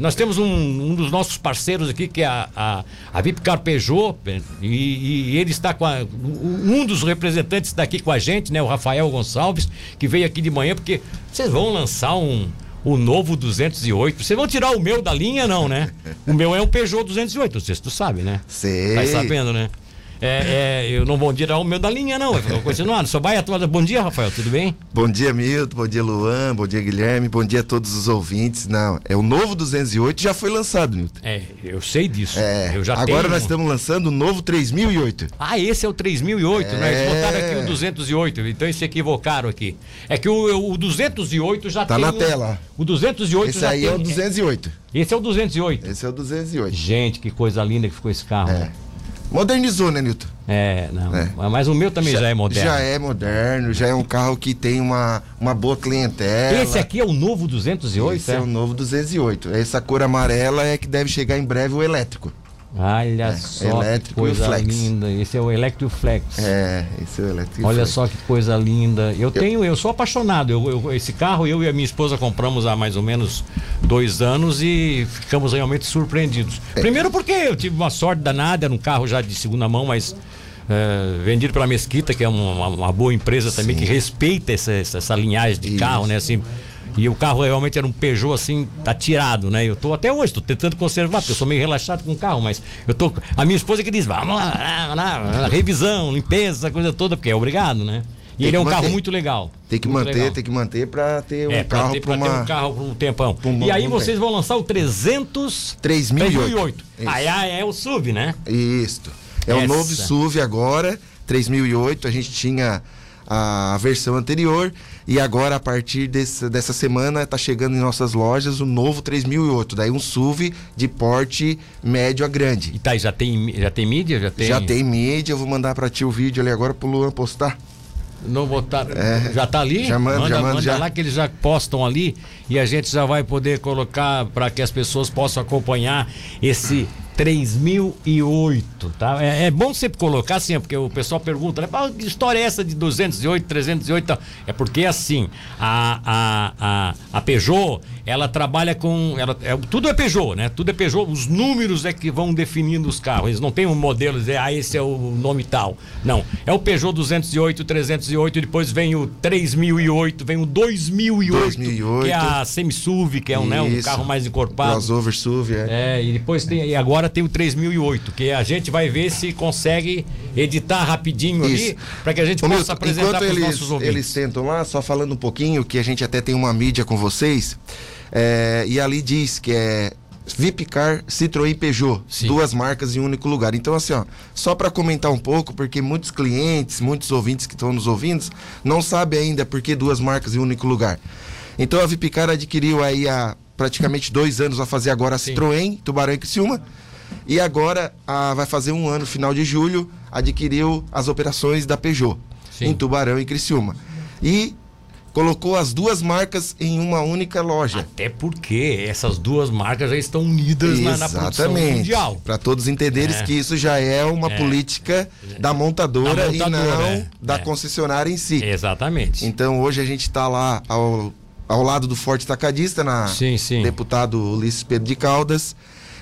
Nós temos um, um dos nossos parceiros aqui, que é a, a, a Vipcar Peugeot, e, e ele está com a, um dos representantes daqui com a gente, né? O Rafael Gonçalves, que veio aqui de manhã, porque vocês vão lançar um, o novo 208. Vocês vão tirar o meu da linha, não, né? O meu é um Peugeot 208, não sei se tu sabe, né? Sei. Tá sabendo, né? É, é, eu não vou tirar o meu da linha, não. Eu vou continuar. Só vai atuar. Bom dia, Rafael, tudo bem? Bom dia, Milton. Bom dia, Luan. Bom dia, Guilherme. Bom dia a todos os ouvintes. Não, é o novo 208 já foi lançado, Milton. É, eu sei disso. É, eu já agora tenho... nós estamos lançando o novo 3008. Ah, esse é o 3008, né? Eles É. botaram aqui o 208, então eles se equivocaram aqui. É que o, o 208 já Tá tem. na um- tela. O 208 Esse já aí tem. é o 208. Esse é o 208. Esse é o 208. Gente, que coisa linda que ficou esse carro. É. né? Modernizou, né, Nilton? É, não. É. Mas o meu também já, é moderno. Já é moderno, já é um carro que tem uma, uma boa clientela. Esse aqui é o novo 208, Esse é? é o novo 208. Essa cor amarela é que deve chegar em breve o elétrico. Olha só que coisa flex. linda. Esse é o Electro Flex. É, esse é o elétrico. Olha só que coisa linda. Eu tenho, eu sou apaixonado. Eu, eu- esse carro eu e a minha esposa compramos há mais ou menos dois anos e ficamos realmente surpreendidos. É. Primeiro porque eu tive uma sorte danada, era um carro já de segunda mão, mas eh, vendido pela Mesquita, que é uma, uma boa empresa também que respeita essa, essa, essa linhagem de Isso. carro, né? Assim, e o carro realmente era um Peugeot assim, atirado, né? Eu tô até hoje, tô tentando conservar, porque eu sou meio relaxado com o carro, mas eu tô. A minha esposa que diz, vamos lá, vamos lá, revisão, limpeza, essa coisa toda, porque é obrigado, né? E Tem ele é um carro manter. muito legal. Tem que manter, legal. tem que manter pra ter um É, pra carro ter, pra pra ter uma um carro por um tempão. e aí vocês tempo. vão lançar o 300 3008. 3008. Isso. Aí é o SUV, né? Isto. É o Essa. novo SUV agora, 3008. A gente tinha a versão anterior e agora a partir desse- dessa semana está chegando em nossas lojas o novo 3008. Daí um SUV de porte médio a grande. E tá, já tem, já tem mídia? Já tem? Já tem mídia, eu vou mandar para ti o vídeo ali agora pro Luan postar. Não botaram. É. já tá ali? Já mando, já mando, manda já. lá que eles já postam ali e a gente já vai poder colocar para que as pessoas possam acompanhar esse 3008, tá? É, é bom sempre colocar assim, porque o pessoal pergunta, né? "Pá, que história é essa de 208, 308? e tal?" É porque assim, a, a, a, a Peugeot, ela trabalha com. Ela, é, tudo é Peugeot, né? Tudo é Peugeot. Os números é que vão definindo os carros. Eles não têm um modelo, dizer, ah, esse é o nome tal. Não. É o Peugeot 208, 308, e depois vem o 3008, vem o 2008, 2008. que é a semi-SUV, que é um, né, um carro mais encorpado. Crossover SUV, é. É, e depois tem, e agora tem o 3008, que a gente vai ver se consegue editar rapidinho ali, Isso. para que a gente Ô, possa Milton, apresentar para os nossos ouvintes. eles sentam lá, só falando um pouquinho, que a gente até tem uma mídia com vocês, é, e ali diz que é Vipcar, Citroën e Peugeot, Sim. duas marcas em um único lugar. Então, assim, ó, só para comentar um pouco, porque muitos clientes, muitos ouvintes que estão nos ouvindo, não sabem ainda por que duas marcas em um único lugar. Então, a Vipcar adquiriu aí há praticamente dois anos, vai fazer agora a. Citroën, Tubarão e Criciúma. E agora ah, vai fazer um ano, final de julho, adquiriu as operações da Peugeot Sim. em Tubarão e Criciúma. E colocou as duas marcas em uma única loja. Até porque essas duas marcas já estão unidas na, na produção mundial. Para todos entenderem É. que isso já é uma É. política da montadora, Da e montadora, não é. da É. concessionária em si. Exatamente. Então hoje a gente está lá ao, ao lado do Forte Tacadista, na Sim, sim. deputado Ulisses Pedro de Caldas,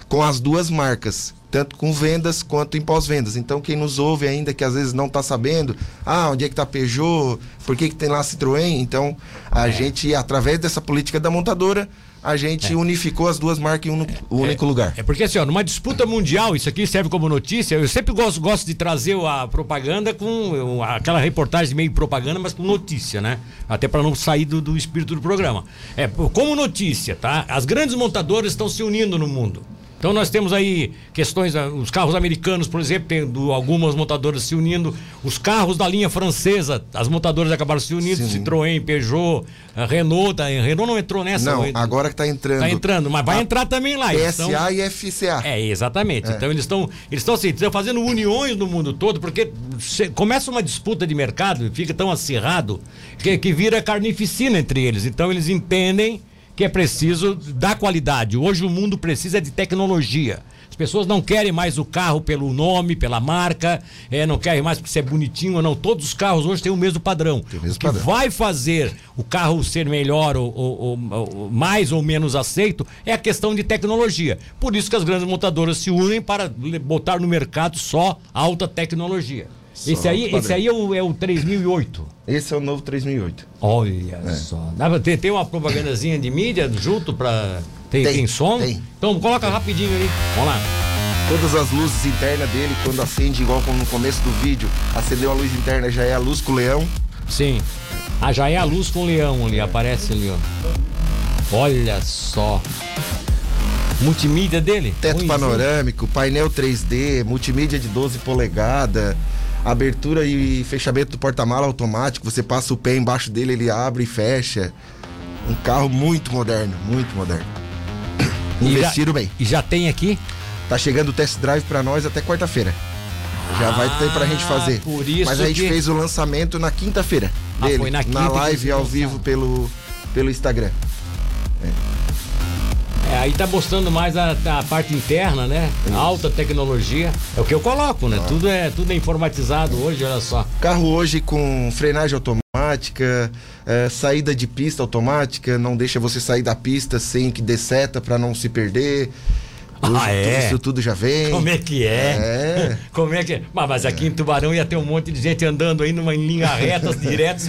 com as duas marcas, tanto com vendas quanto em pós-vendas. Então quem nos ouve ainda que às vezes não está sabendo, ah, onde é que está Peugeot, por que, que tem lá Citroën? Então a É. gente, através dessa política da montadora, a gente unificou as duas marcas em um único lugar. É porque assim, ó, numa disputa mundial, isso aqui serve como notícia. Eu sempre gosto, gosto de trazer a propaganda com eu, aquela reportagem meio propaganda, mas com notícia, né? Até para não sair do, do espírito do programa. É, como notícia, tá? As grandes montadoras estão se unindo no mundo. Então nós temos aí questões, ah, os carros americanos, por exemplo, tem do- algumas montadoras se unindo, os carros da linha francesa, as montadoras acabaram se unindo, Sim. Citroën, Peugeot, a Renault, tá, Renault não entrou nessa. Não, não, agora que está entrando. Tá entrando, mas vai entrar também lá. PSA estão- e FCA. é, exatamente. Então eles estão eles estão assim, estão fazendo uniões no mundo todo, porque começa uma disputa de mercado, fica tão acirrado, que, que vira carnificina entre eles. Então eles entendem que é preciso da qualidade. Hoje o mundo precisa de tecnologia. As pessoas não querem mais o carro pelo nome, pela marca, é, não querem mais porque ser é bonitinho ou não. Todos os carros hoje têm o mesmo padrão. O, mesmo o que padrão. vai fazer o carro ser melhor ou, ou, ou, mais ou menos aceito é a questão de tecnologia. Por isso que as grandes montadoras se unem para botar no mercado só alta tecnologia. Só esse aí, esse aí é o, é o 3008. Esse é o novo 3008. Olha é. só. Tem, tem uma propagandazinha de mídia junto para tem, tem, tem, som? Tem. Então coloca rapidinho aí. Vamos lá. Todas as luzes internas dele, quando acende, igual como no começo do vídeo, acendeu a luz interna, já é a luz com o leão. Sim. Ah, já é a luz com o leão ali, aparece ali, ó. Olha só. Multimídia dele? Teto panorâmico, painel 3D, multimídia de 12 polegadas, abertura e fechamento do porta-mala automático. Você passa o pé embaixo dele, ele abre e fecha. Um carro muito moderno, muito moderno. Investiram bem. E já tem aqui? Tá chegando o test drive para nós até quarta-feira. Já ah, vai ter pra gente fazer. Por isso Mas a gente que... fez o lançamento na quinta-feira. Ah, dele, foi na, quinta na live ao vivo pelo, pelo Instagram. É. É, aí tá mostrando mais a, a parte interna, né? Isso. Alta tecnologia. É o que eu coloco, né? Ah. Tudo, é, tudo é informatizado hoje, olha só. Carro hoje com frenagem automática, é, saída de pista automática, não deixa você sair da pista sem que dê seta para não se perder. Ah, é? Isso tudo já vem. Como é que é? É. Como é que é? Mas, mas aqui em Tubarão ia ter um monte de gente andando aí numa linha reta, direto,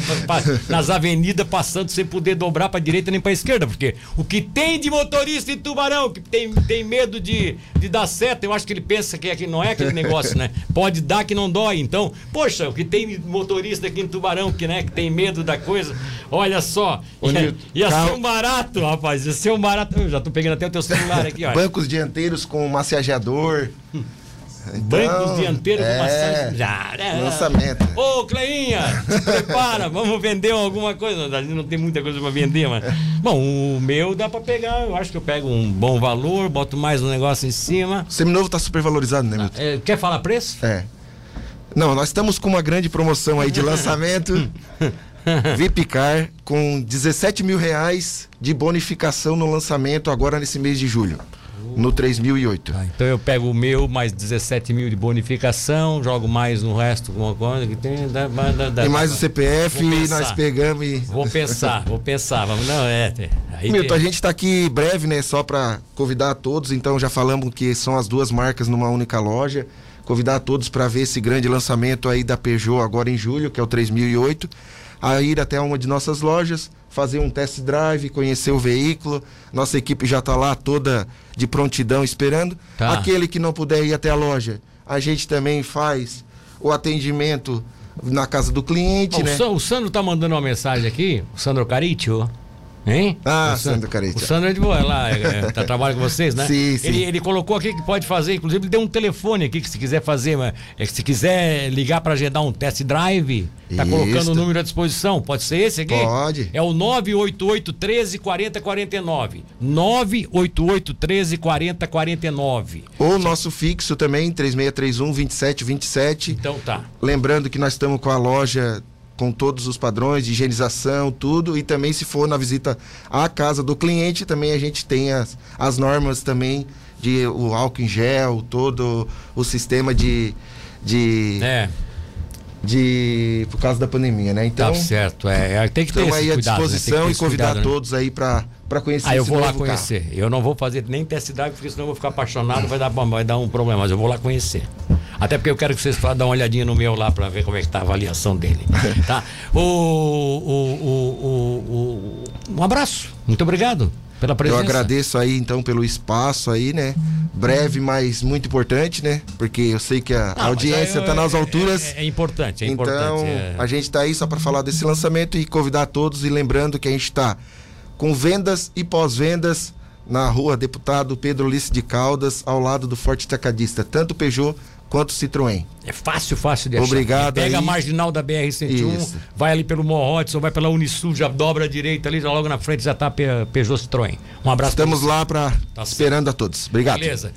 nas avenidas, passando sem poder dobrar para direita nem para esquerda, porque o que tem de motorista em Tubarão que tem, tem medo de, de dar seta, eu acho que ele pensa que, é, que não é aquele negócio, né? Pode dar que não dói. Então, poxa, o que tem de motorista aqui em Tubarão que, né, que tem medo da coisa, olha só. Ia, ia ser um barato, rapaz. Ia ser um barato. Eu já tô pegando até o teu celular aqui, ó. Bancos dianteiros dianteiros com massageador. Então, Bancos dianteiros é, com massageador. É, lançamento. Ô, Cleinha, prepara, vamos vender alguma coisa. A gente não tem muita coisa para vender, mas. Bom, o meu dá para pegar. Eu acho que eu pego um bom valor, boto mais um negócio em cima. O seminovo tá super valorizado, né, Milton? É, quer falar preço? É. Não, nós estamos com uma grande promoção aí de lançamento. Vipicar com 17 mil reais de bonificação no lançamento agora nesse mês de julho no 3008. Ah, então eu pego o meu, mais 17 mil de bonificação, jogo mais no resto, alguma coisa que tem. Dá, dá, dá, e mais o CPF e nós pegamos e. Vou pensar, vou pensar. Vamos, não, é. Aí Milton, a gente está aqui breve, né? Só para convidar a todos. Então já falamos que são as duas marcas numa única loja. Convidar a todos para ver esse grande lançamento aí da Peugeot agora em julho, que é o 3008 a ir até uma de nossas lojas, fazer um test drive, conhecer o veículo. Nossa equipe já está lá toda de prontidão esperando. Tá. Aquele que não puder ir até a loja, a gente também faz o atendimento na casa do cliente, né? O Sandro está mandando uma mensagem aqui, o Sandro Caritio. Hein? Ah, o Sandro Carete. O Sandro é de boa, é lá, é, é, tá, trabalha com vocês, né? Sim, sim. Ele, ele colocou aqui que pode fazer, inclusive ele deu um telefone aqui que se quiser fazer, mas, é, se quiser ligar para agendar um test drive, tá Isso. colocando o número à disposição. Pode ser esse aqui? Pode. É o 988 13 40 49. 988 13 40 49. Ou o nosso fixo também, 3631 2727. Então tá. Lembrando que nós estamos com a loja com todos os padrões de higienização, tudo. E também, se for na visita à casa do cliente, também a gente tem as, as normas também de o álcool em gel, todo o sistema de. de é. De, por causa da pandemia, né? Então, tá certo, é, é tem que ter então aí à cuidado, né? disposição né? e convidar cuidado, todos né? aí para para conhecer Ah, eu vou lá conhecer. Carro. Eu não vou fazer nem test drive, porque senão eu vou ficar apaixonado, vai dar, vai dar um problema, mas eu vou lá conhecer. Até porque eu quero que vocês dêem uma olhadinha no meu lá para ver como é que tá a avaliação dele. Tá? O, o, o, um abraço. Muito obrigado pela presença. Eu agradeço aí então pelo espaço aí, né? Breve, mas muito importante, né? Porque eu sei que a Não, audiência está nas alturas. É, é, importante, é então, importante. Então, a gente está aí só para falar desse lançamento e convidar todos e lembrando que a gente está com vendas e pós-vendas na rua Deputado Pedro Ulisses de Caldas, ao lado do Forte Tacadista, tanto Peugeot quanto Citroën. É fácil, fácil de achar. Obrigado. Pega aí. a marginal da BR-101, vai ali pelo Morrotes ou vai pela Unisul, já dobra a direita ali, já logo na frente já tá Peugeot Citroën. Um abraço. Estamos lá para tá esperando a todos. Obrigado. Beleza.